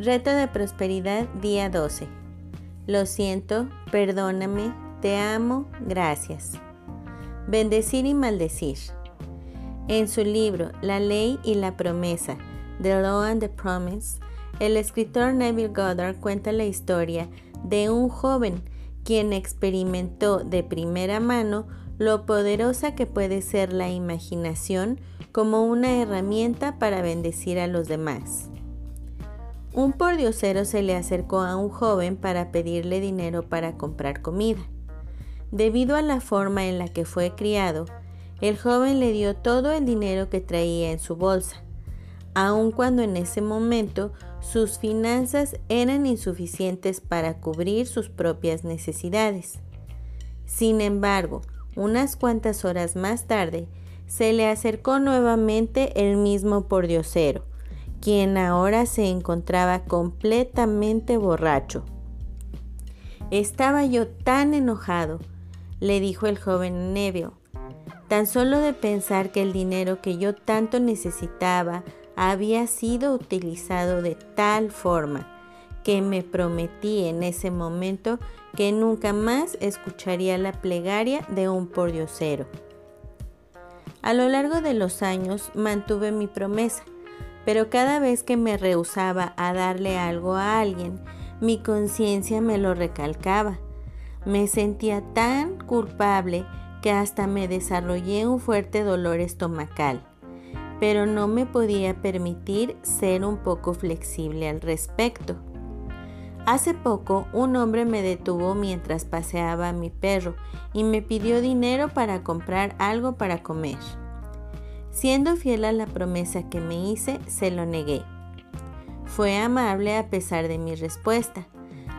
Reto de prosperidad día 12. Lo siento, perdóname, te amo, gracias. Bendecir y maldecir. En su libro La ley y la promesa, The Law and the Promise, el escritor Neville Goddard cuenta la historia de un joven quien experimentó de primera mano lo poderosa que puede ser la imaginación como una herramienta para bendecir a los demás. Un pordiosero se le acercó a un joven para pedirle dinero para comprar comida. Debido a la forma en la que fue criado, el joven le dio todo el dinero que traía en su bolsa, aun cuando en ese momento sus finanzas eran insuficientes para cubrir sus propias necesidades. Sin embargo, unas cuantas horas más tarde, se le acercó nuevamente el mismo pordiosero, quien ahora se encontraba completamente borracho. Estaba yo tan enojado, le dijo el joven Neville, tan solo de pensar que el dinero que yo tanto necesitaba había sido utilizado de tal forma que me prometí en ese momento que nunca más escucharía la plegaria de un pordiosero. A lo largo de los años mantuve mi promesa pero cada vez que me rehusaba a darle algo a alguien, mi conciencia me lo recalcaba. Me sentía tan culpable que hasta me desarrollé un fuerte dolor estomacal, pero no me podía permitir ser un poco flexible al respecto. Hace poco un hombre me detuvo mientras paseaba a mi perro y me pidió dinero para comprar algo para comer. Siendo fiel a la promesa que me hice, se lo negué. Fue amable a pesar de mi respuesta.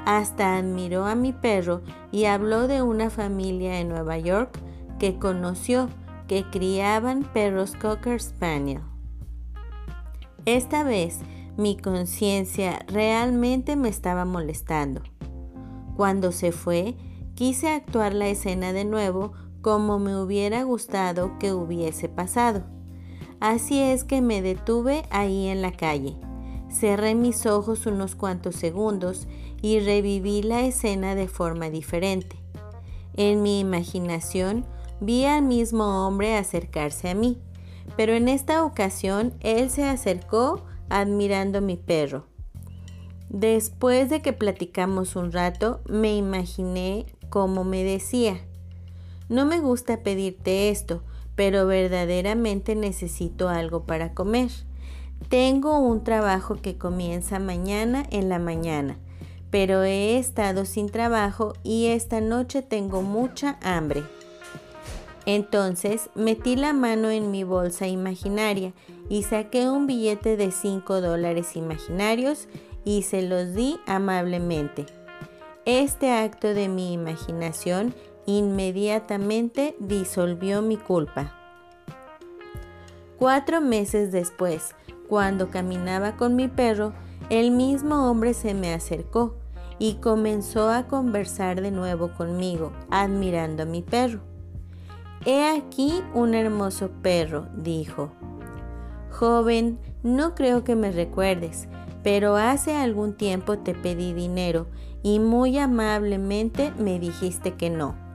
Hasta admiró a mi perro y habló de una familia en Nueva York que conoció que criaban perros Cocker Spaniel. Esta vez mi conciencia realmente me estaba molestando. Cuando se fue, quise actuar la escena de nuevo como me hubiera gustado que hubiese pasado. Así es que me detuve ahí en la calle. Cerré mis ojos unos cuantos segundos y reviví la escena de forma diferente. En mi imaginación vi al mismo hombre acercarse a mí, pero en esta ocasión él se acercó admirando mi perro. Después de que platicamos un rato, me imaginé cómo me decía, no me gusta pedirte esto, pero verdaderamente necesito algo para comer. Tengo un trabajo que comienza mañana en la mañana, pero he estado sin trabajo y esta noche tengo mucha hambre. Entonces metí la mano en mi bolsa imaginaria y saqué un billete de 5 dólares imaginarios y se los di amablemente. Este acto de mi imaginación inmediatamente disolvió mi culpa. Cuatro meses después, cuando caminaba con mi perro, el mismo hombre se me acercó y comenzó a conversar de nuevo conmigo, admirando a mi perro. He aquí un hermoso perro, dijo. Joven, no creo que me recuerdes, pero hace algún tiempo te pedí dinero y muy amablemente me dijiste que no.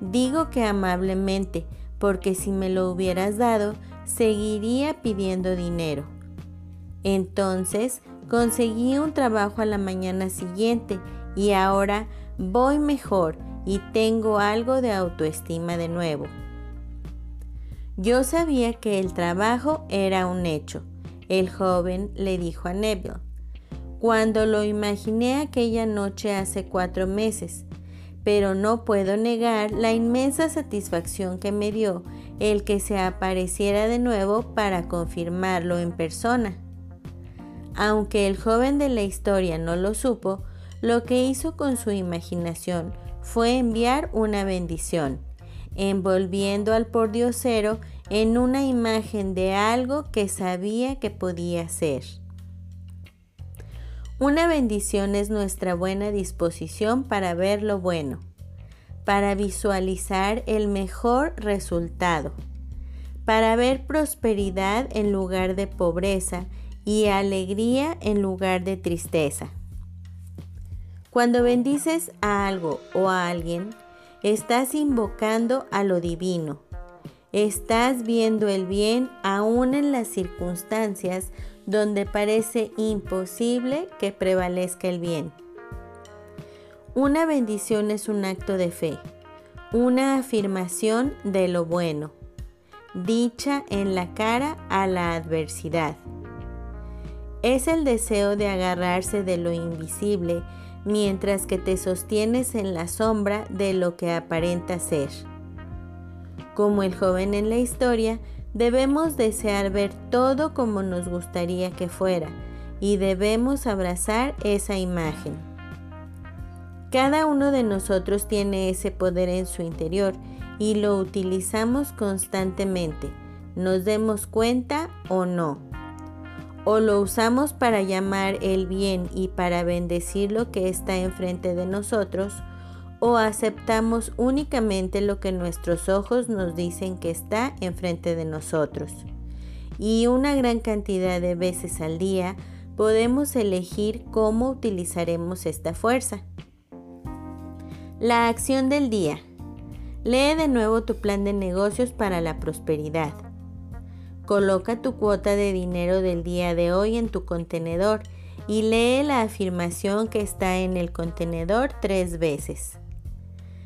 Digo que amablemente, porque si me lo hubieras dado, seguiría pidiendo dinero. Entonces conseguí un trabajo a la mañana siguiente y ahora voy mejor y tengo algo de autoestima de nuevo. Yo sabía que el trabajo era un hecho, el joven le dijo a Neville, cuando lo imaginé aquella noche hace cuatro meses pero no puedo negar la inmensa satisfacción que me dio el que se apareciera de nuevo para confirmarlo en persona. Aunque el joven de la historia no lo supo, lo que hizo con su imaginación fue enviar una bendición, envolviendo al pordiosero en una imagen de algo que sabía que podía ser. Una bendición es nuestra buena disposición para ver lo bueno, para visualizar el mejor resultado, para ver prosperidad en lugar de pobreza y alegría en lugar de tristeza. Cuando bendices a algo o a alguien, estás invocando a lo divino. Estás viendo el bien aún en las circunstancias donde parece imposible que prevalezca el bien. Una bendición es un acto de fe, una afirmación de lo bueno, dicha en la cara a la adversidad. Es el deseo de agarrarse de lo invisible mientras que te sostienes en la sombra de lo que aparenta ser. Como el joven en la historia, debemos desear ver todo como nos gustaría que fuera y debemos abrazar esa imagen. Cada uno de nosotros tiene ese poder en su interior y lo utilizamos constantemente, nos demos cuenta o no. O lo usamos para llamar el bien y para bendecir lo que está enfrente de nosotros, o aceptamos únicamente lo que nuestros ojos nos dicen que está enfrente de nosotros. Y una gran cantidad de veces al día podemos elegir cómo utilizaremos esta fuerza. La acción del día. Lee de nuevo tu plan de negocios para la prosperidad. Coloca tu cuota de dinero del día de hoy en tu contenedor y lee la afirmación que está en el contenedor tres veces.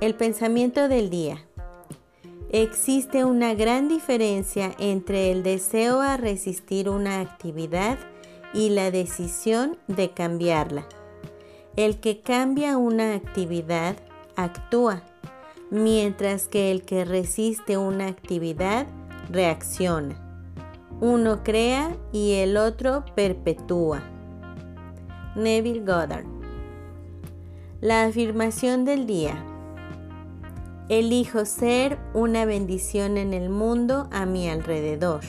El pensamiento del día. Existe una gran diferencia entre el deseo a resistir una actividad y la decisión de cambiarla. El que cambia una actividad actúa, mientras que el que resiste una actividad reacciona. Uno crea y el otro perpetúa. Neville Goddard. La afirmación del día. Elijo ser una bendición en el mundo a mi alrededor.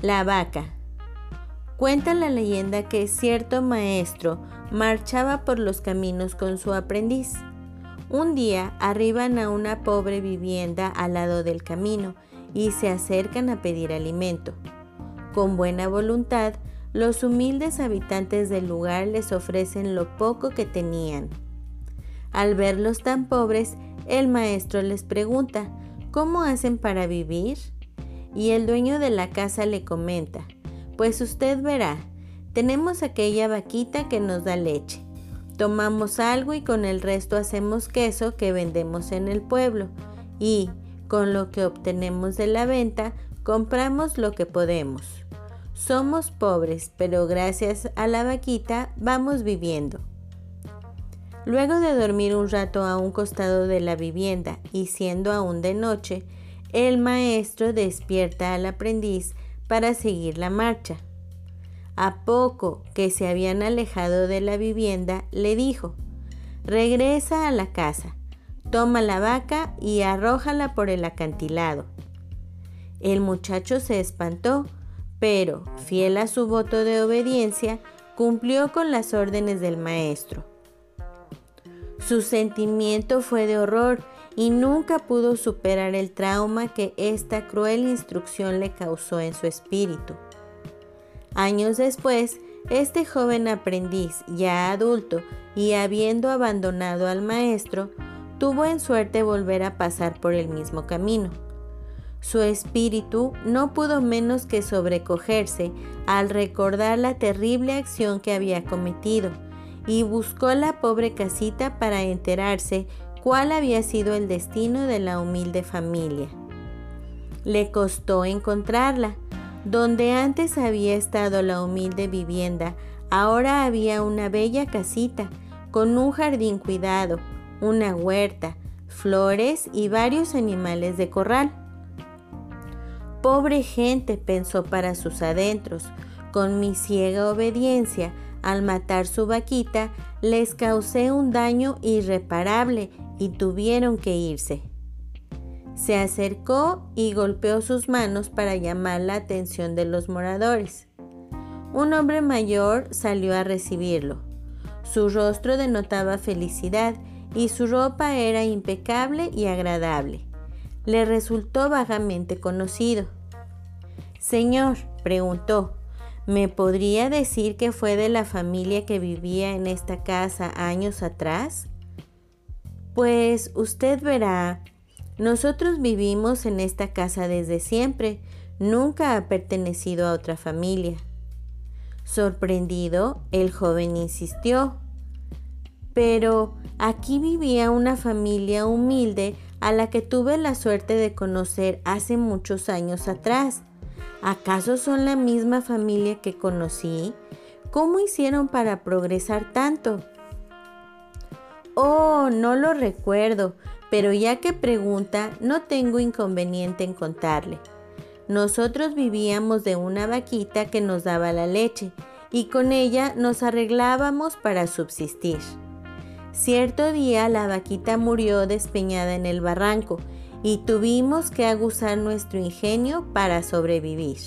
La vaca. Cuenta la leyenda que cierto maestro marchaba por los caminos con su aprendiz. Un día arriban a una pobre vivienda al lado del camino y se acercan a pedir alimento. Con buena voluntad, los humildes habitantes del lugar les ofrecen lo poco que tenían. Al verlos tan pobres, el maestro les pregunta, ¿cómo hacen para vivir? Y el dueño de la casa le comenta, pues usted verá, tenemos aquella vaquita que nos da leche. Tomamos algo y con el resto hacemos queso que vendemos en el pueblo. Y, con lo que obtenemos de la venta, compramos lo que podemos. Somos pobres, pero gracias a la vaquita vamos viviendo. Luego de dormir un rato a un costado de la vivienda y siendo aún de noche, el maestro despierta al aprendiz para seguir la marcha. A poco que se habían alejado de la vivienda, le dijo, regresa a la casa, toma la vaca y arrójala por el acantilado. El muchacho se espantó, pero, fiel a su voto de obediencia, cumplió con las órdenes del maestro. Su sentimiento fue de horror y nunca pudo superar el trauma que esta cruel instrucción le causó en su espíritu. Años después, este joven aprendiz, ya adulto y habiendo abandonado al maestro, tuvo en suerte volver a pasar por el mismo camino. Su espíritu no pudo menos que sobrecogerse al recordar la terrible acción que había cometido y buscó la pobre casita para enterarse cuál había sido el destino de la humilde familia. Le costó encontrarla. Donde antes había estado la humilde vivienda, ahora había una bella casita con un jardín cuidado, una huerta, flores y varios animales de corral. Pobre gente, pensó para sus adentros, con mi ciega obediencia, al matar su vaquita, les causé un daño irreparable y tuvieron que irse. Se acercó y golpeó sus manos para llamar la atención de los moradores. Un hombre mayor salió a recibirlo. Su rostro denotaba felicidad y su ropa era impecable y agradable. Le resultó vagamente conocido. Señor, preguntó, ¿me podría decir que fue de la familia que vivía en esta casa años atrás? Pues usted verá, nosotros vivimos en esta casa desde siempre, nunca ha pertenecido a otra familia. Sorprendido, el joven insistió, pero aquí vivía una familia humilde a la que tuve la suerte de conocer hace muchos años atrás. ¿Acaso son la misma familia que conocí? ¿Cómo hicieron para progresar tanto? Oh, no lo recuerdo, pero ya que pregunta, no tengo inconveniente en contarle. Nosotros vivíamos de una vaquita que nos daba la leche y con ella nos arreglábamos para subsistir. Cierto día la vaquita murió despeñada en el barranco y tuvimos que aguzar nuestro ingenio para sobrevivir.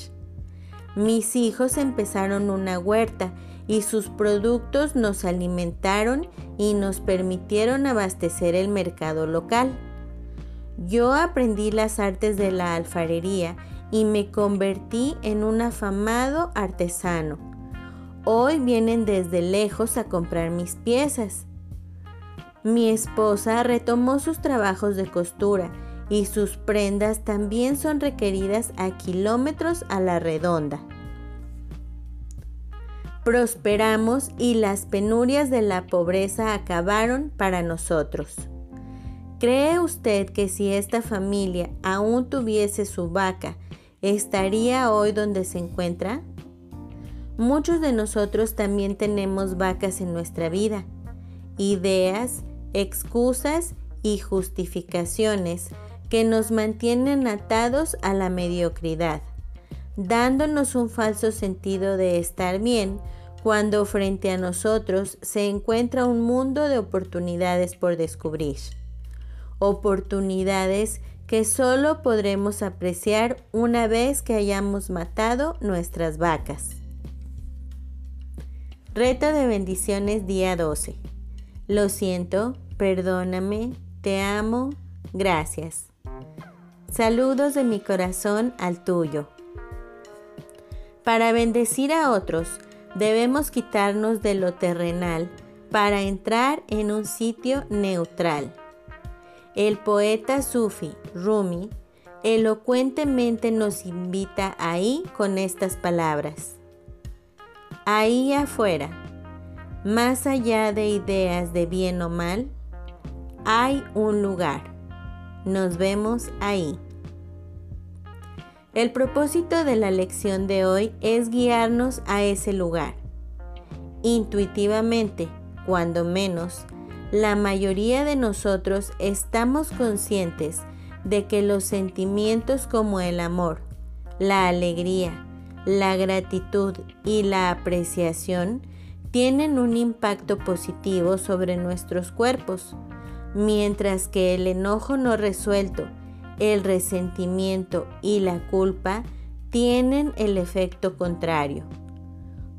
Mis hijos empezaron una huerta y sus productos nos alimentaron y nos permitieron abastecer el mercado local. Yo aprendí las artes de la alfarería y me convertí en un afamado artesano. Hoy vienen desde lejos a comprar mis piezas. Mi esposa retomó sus trabajos de costura y sus prendas también son requeridas a kilómetros a la redonda prosperamos y las penurias de la pobreza acabaron para nosotros. ¿Cree usted que si esta familia aún tuviese su vaca, estaría hoy donde se encuentra? Muchos de nosotros también tenemos vacas en nuestra vida, ideas, excusas y justificaciones que nos mantienen atados a la mediocridad dándonos un falso sentido de estar bien cuando frente a nosotros se encuentra un mundo de oportunidades por descubrir. Oportunidades que solo podremos apreciar una vez que hayamos matado nuestras vacas. Reto de bendiciones día 12. Lo siento, perdóname, te amo, gracias. Saludos de mi corazón al tuyo. Para bendecir a otros, debemos quitarnos de lo terrenal para entrar en un sitio neutral. El poeta sufi Rumi elocuentemente nos invita ahí con estas palabras. Ahí afuera, más allá de ideas de bien o mal, hay un lugar. Nos vemos ahí. El propósito de la lección de hoy es guiarnos a ese lugar. Intuitivamente, cuando menos, la mayoría de nosotros estamos conscientes de que los sentimientos como el amor, la alegría, la gratitud y la apreciación tienen un impacto positivo sobre nuestros cuerpos, mientras que el enojo no resuelto el resentimiento y la culpa tienen el efecto contrario.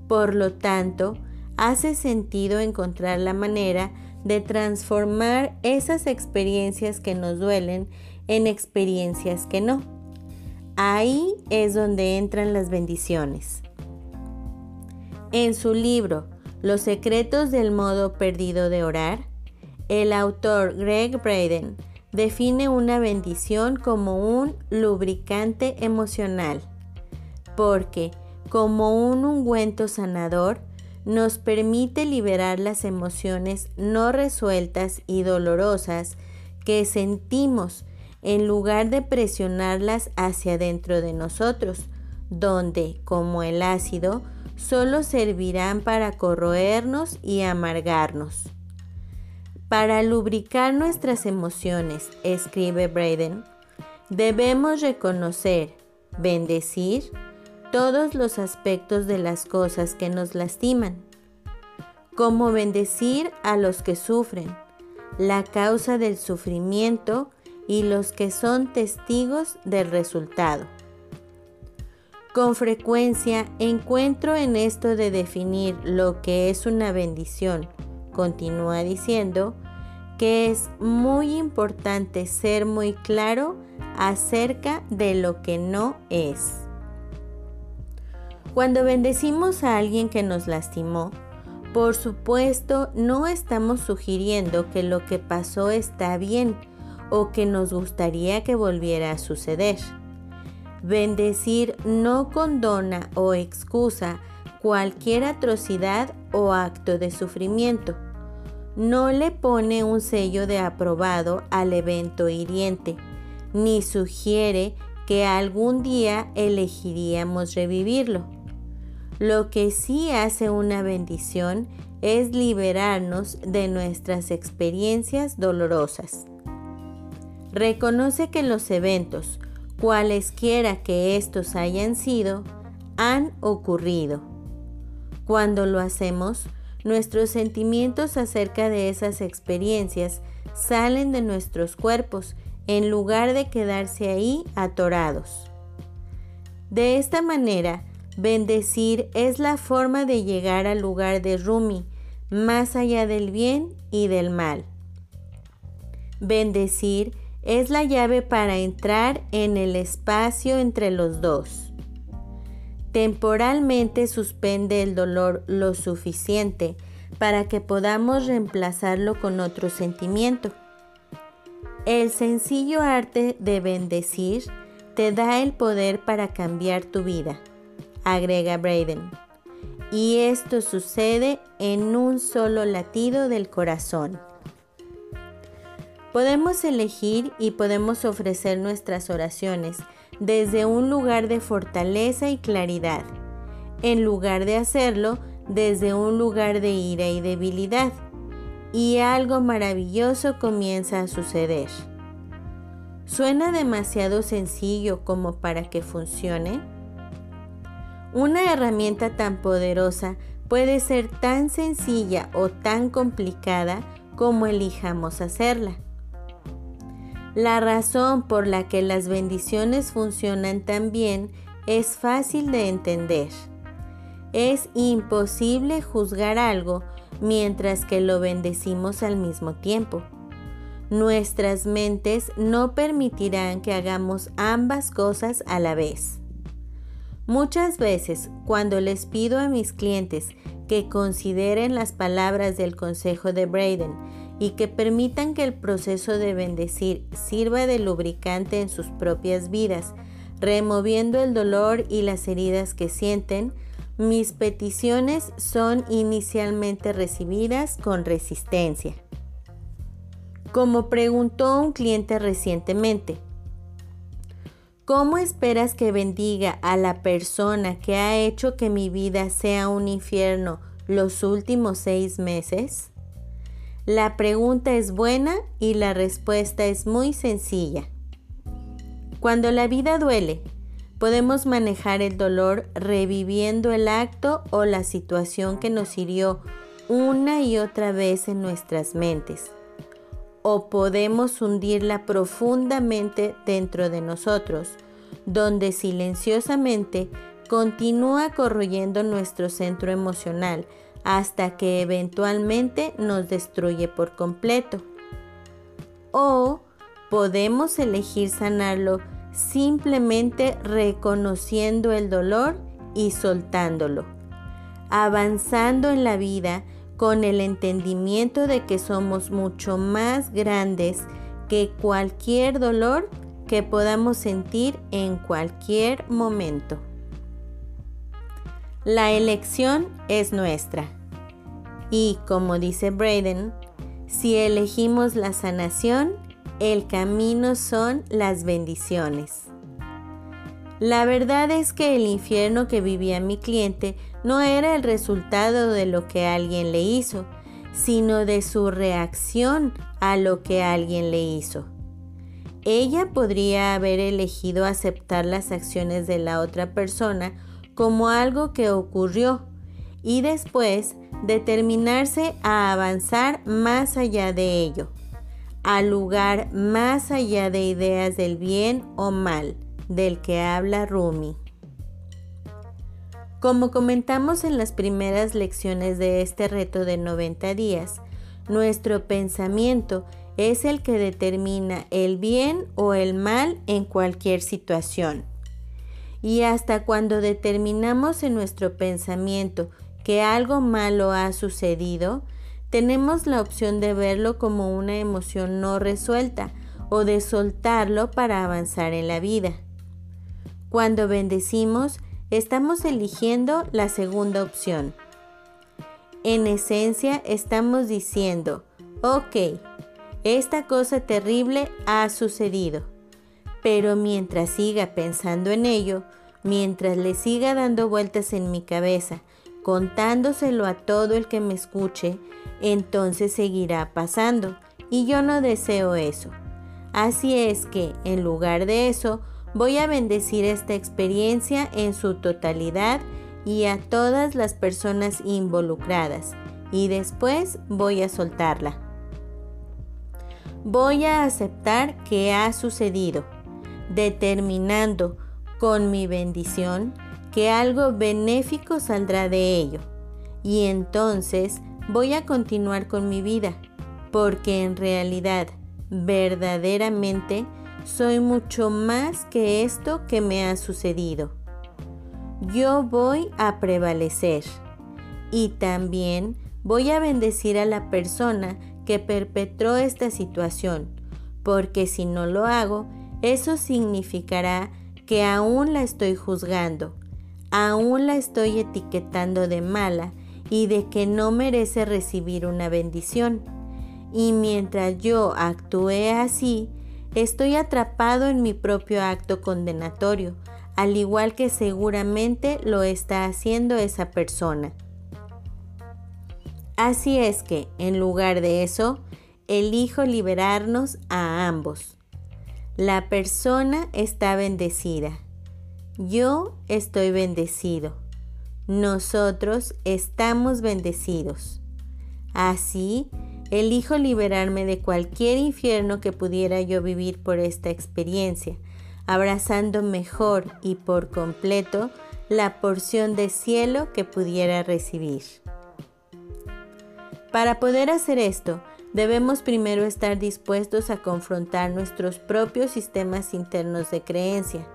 Por lo tanto, hace sentido encontrar la manera de transformar esas experiencias que nos duelen en experiencias que no. Ahí es donde entran las bendiciones. En su libro Los secretos del modo perdido de orar, el autor Greg Braden define una bendición como un lubricante emocional, porque como un ungüento sanador, nos permite liberar las emociones no resueltas y dolorosas que sentimos en lugar de presionarlas hacia dentro de nosotros, donde, como el ácido, solo servirán para corroernos y amargarnos. Para lubricar nuestras emociones, escribe Braden, debemos reconocer, bendecir, todos los aspectos de las cosas que nos lastiman, cómo bendecir a los que sufren, la causa del sufrimiento y los que son testigos del resultado. Con frecuencia encuentro en esto de definir lo que es una bendición, continúa diciendo, que es muy importante ser muy claro acerca de lo que no es. Cuando bendecimos a alguien que nos lastimó, por supuesto no estamos sugiriendo que lo que pasó está bien o que nos gustaría que volviera a suceder. Bendecir no condona o excusa cualquier atrocidad o acto de sufrimiento. No le pone un sello de aprobado al evento hiriente, ni sugiere que algún día elegiríamos revivirlo. Lo que sí hace una bendición es liberarnos de nuestras experiencias dolorosas. Reconoce que los eventos, cualesquiera que estos hayan sido, han ocurrido. Cuando lo hacemos, nuestros sentimientos acerca de esas experiencias salen de nuestros cuerpos en lugar de quedarse ahí atorados. De esta manera, bendecir es la forma de llegar al lugar de Rumi, más allá del bien y del mal. Bendecir es la llave para entrar en el espacio entre los dos. Temporalmente suspende el dolor lo suficiente para que podamos reemplazarlo con otro sentimiento. El sencillo arte de bendecir te da el poder para cambiar tu vida, agrega Braden. Y esto sucede en un solo latido del corazón. Podemos elegir y podemos ofrecer nuestras oraciones desde un lugar de fortaleza y claridad, en lugar de hacerlo desde un lugar de ira y debilidad. Y algo maravilloso comienza a suceder. ¿Suena demasiado sencillo como para que funcione? Una herramienta tan poderosa puede ser tan sencilla o tan complicada como elijamos hacerla. La razón por la que las bendiciones funcionan tan bien es fácil de entender. Es imposible juzgar algo mientras que lo bendecimos al mismo tiempo. Nuestras mentes no permitirán que hagamos ambas cosas a la vez. Muchas veces, cuando les pido a mis clientes que consideren las palabras del consejo de Braden y que permitan que el proceso de bendecir sirva de lubricante en sus propias vidas, removiendo el dolor y las heridas que sienten, mis peticiones son inicialmente recibidas con resistencia. Como preguntó un cliente recientemente, ¿cómo esperas que bendiga a la persona que ha hecho que mi vida sea un infierno los últimos seis meses? La pregunta es buena y la respuesta es muy sencilla. Cuando la vida duele, podemos manejar el dolor reviviendo el acto o la situación que nos hirió una y otra vez en nuestras mentes. O podemos hundirla profundamente dentro de nosotros, donde silenciosamente continúa corroyendo nuestro centro emocional hasta que eventualmente nos destruye por completo. O podemos elegir sanarlo simplemente reconociendo el dolor y soltándolo, avanzando en la vida con el entendimiento de que somos mucho más grandes que cualquier dolor que podamos sentir en cualquier momento. La elección es nuestra. Y como dice Braden, si elegimos la sanación, el camino son las bendiciones. La verdad es que el infierno que vivía mi cliente no era el resultado de lo que alguien le hizo, sino de su reacción a lo que alguien le hizo. Ella podría haber elegido aceptar las acciones de la otra persona como algo que ocurrió y después determinarse a avanzar más allá de ello, al lugar más allá de ideas del bien o mal del que habla Rumi. Como comentamos en las primeras lecciones de este reto de 90 días, nuestro pensamiento es el que determina el bien o el mal en cualquier situación. Y hasta cuando determinamos en nuestro pensamiento que algo malo ha sucedido, tenemos la opción de verlo como una emoción no resuelta o de soltarlo para avanzar en la vida. Cuando bendecimos, estamos eligiendo la segunda opción. En esencia, estamos diciendo, ok, esta cosa terrible ha sucedido, pero mientras siga pensando en ello, mientras le siga dando vueltas en mi cabeza, contándoselo a todo el que me escuche, entonces seguirá pasando. Y yo no deseo eso. Así es que, en lugar de eso, voy a bendecir esta experiencia en su totalidad y a todas las personas involucradas. Y después voy a soltarla. Voy a aceptar que ha sucedido, determinando con mi bendición que algo benéfico saldrá de ello. Y entonces voy a continuar con mi vida, porque en realidad, verdaderamente, soy mucho más que esto que me ha sucedido. Yo voy a prevalecer y también voy a bendecir a la persona que perpetró esta situación, porque si no lo hago, eso significará que aún la estoy juzgando aún la estoy etiquetando de mala y de que no merece recibir una bendición. Y mientras yo actúe así, estoy atrapado en mi propio acto condenatorio, al igual que seguramente lo está haciendo esa persona. Así es que, en lugar de eso, elijo liberarnos a ambos. La persona está bendecida yo estoy bendecido. Nosotros estamos bendecidos. Así, elijo liberarme de cualquier infierno que pudiera yo vivir por esta experiencia, abrazando mejor y por completo la porción de cielo que pudiera recibir. Para poder hacer esto, debemos primero estar dispuestos a confrontar nuestros propios sistemas internos de creencia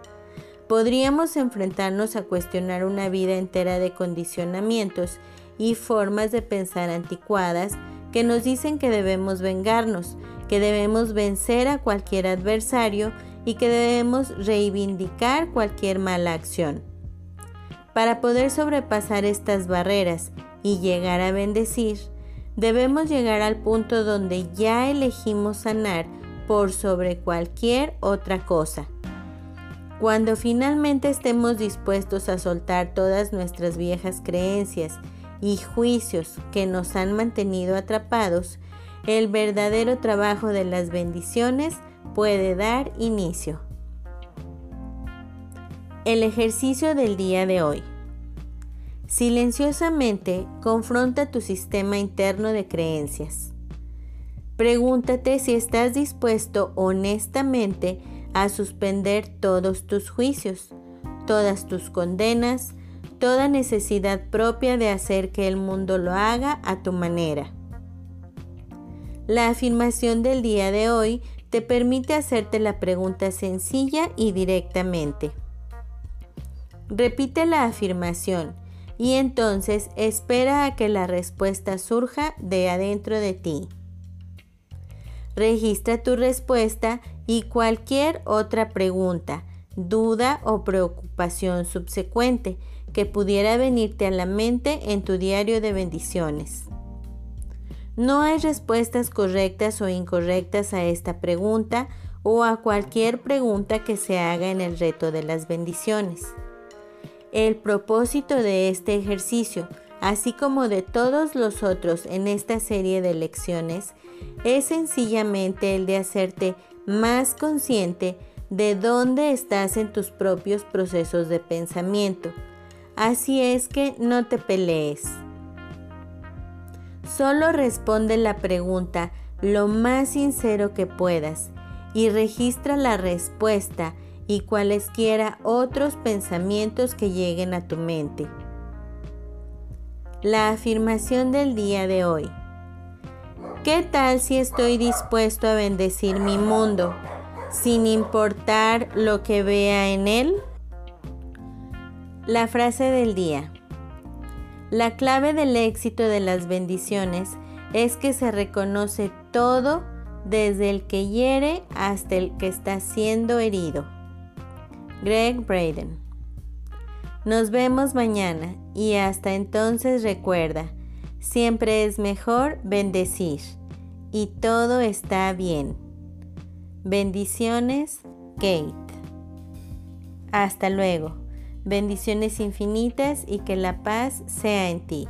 podríamos enfrentarnos a cuestionar una vida entera de condicionamientos y formas de pensar anticuadas que nos dicen que debemos vengarnos, que debemos vencer a cualquier adversario y que debemos reivindicar cualquier mala acción. Para poder sobrepasar estas barreras y llegar a bendecir, debemos llegar al punto donde ya elegimos sanar por sobre cualquier otra cosa cuando finalmente estemos dispuestos a soltar todas nuestras viejas creencias y juicios que nos han mantenido atrapados, el verdadero trabajo de las bendiciones puede dar inicio. El ejercicio del día de hoy. Silenciosamente confronta tu sistema interno de creencias. Pregúntate si estás dispuesto honestamente a suspender todos tus juicios, todas tus condenas, toda necesidad propia de hacer que el mundo lo haga a tu manera. La afirmación del día de hoy te permite hacerte la pregunta sencilla y directamente. Repite la afirmación y entonces espera a que la respuesta surja de adentro de ti. Registra tu respuesta y cualquier otra pregunta, duda o preocupación subsecuente que pudiera venirte a la mente en tu diario de bendiciones. No hay respuestas correctas o incorrectas a esta pregunta o a cualquier pregunta que se haga en el reto de las bendiciones. El propósito de este ejercicio, así como de todos los otros en esta serie de lecciones, es sencillamente el de hacerte más consciente de dónde estás en tus propios procesos de pensamiento, Así es que no te pelees. Solo responde la pregunta lo más sincero que puedas y registra la respuesta y cualesquiera otros pensamientos que lleguen a tu mente. La afirmación del día de hoy. ¿Qué tal si estoy dispuesto a bendecir mi mundo sin importar lo que vea en él? La frase del día. La clave del éxito de las bendiciones es que se reconoce todo desde el que hiere hasta el que está siendo herido. Greg Braden. Nos vemos mañana y hasta entonces recuerda, siempre es mejor bendecir y todo está bien. Bendiciones, Kate. Hasta luego. Bendiciones infinitas y que la paz sea en ti.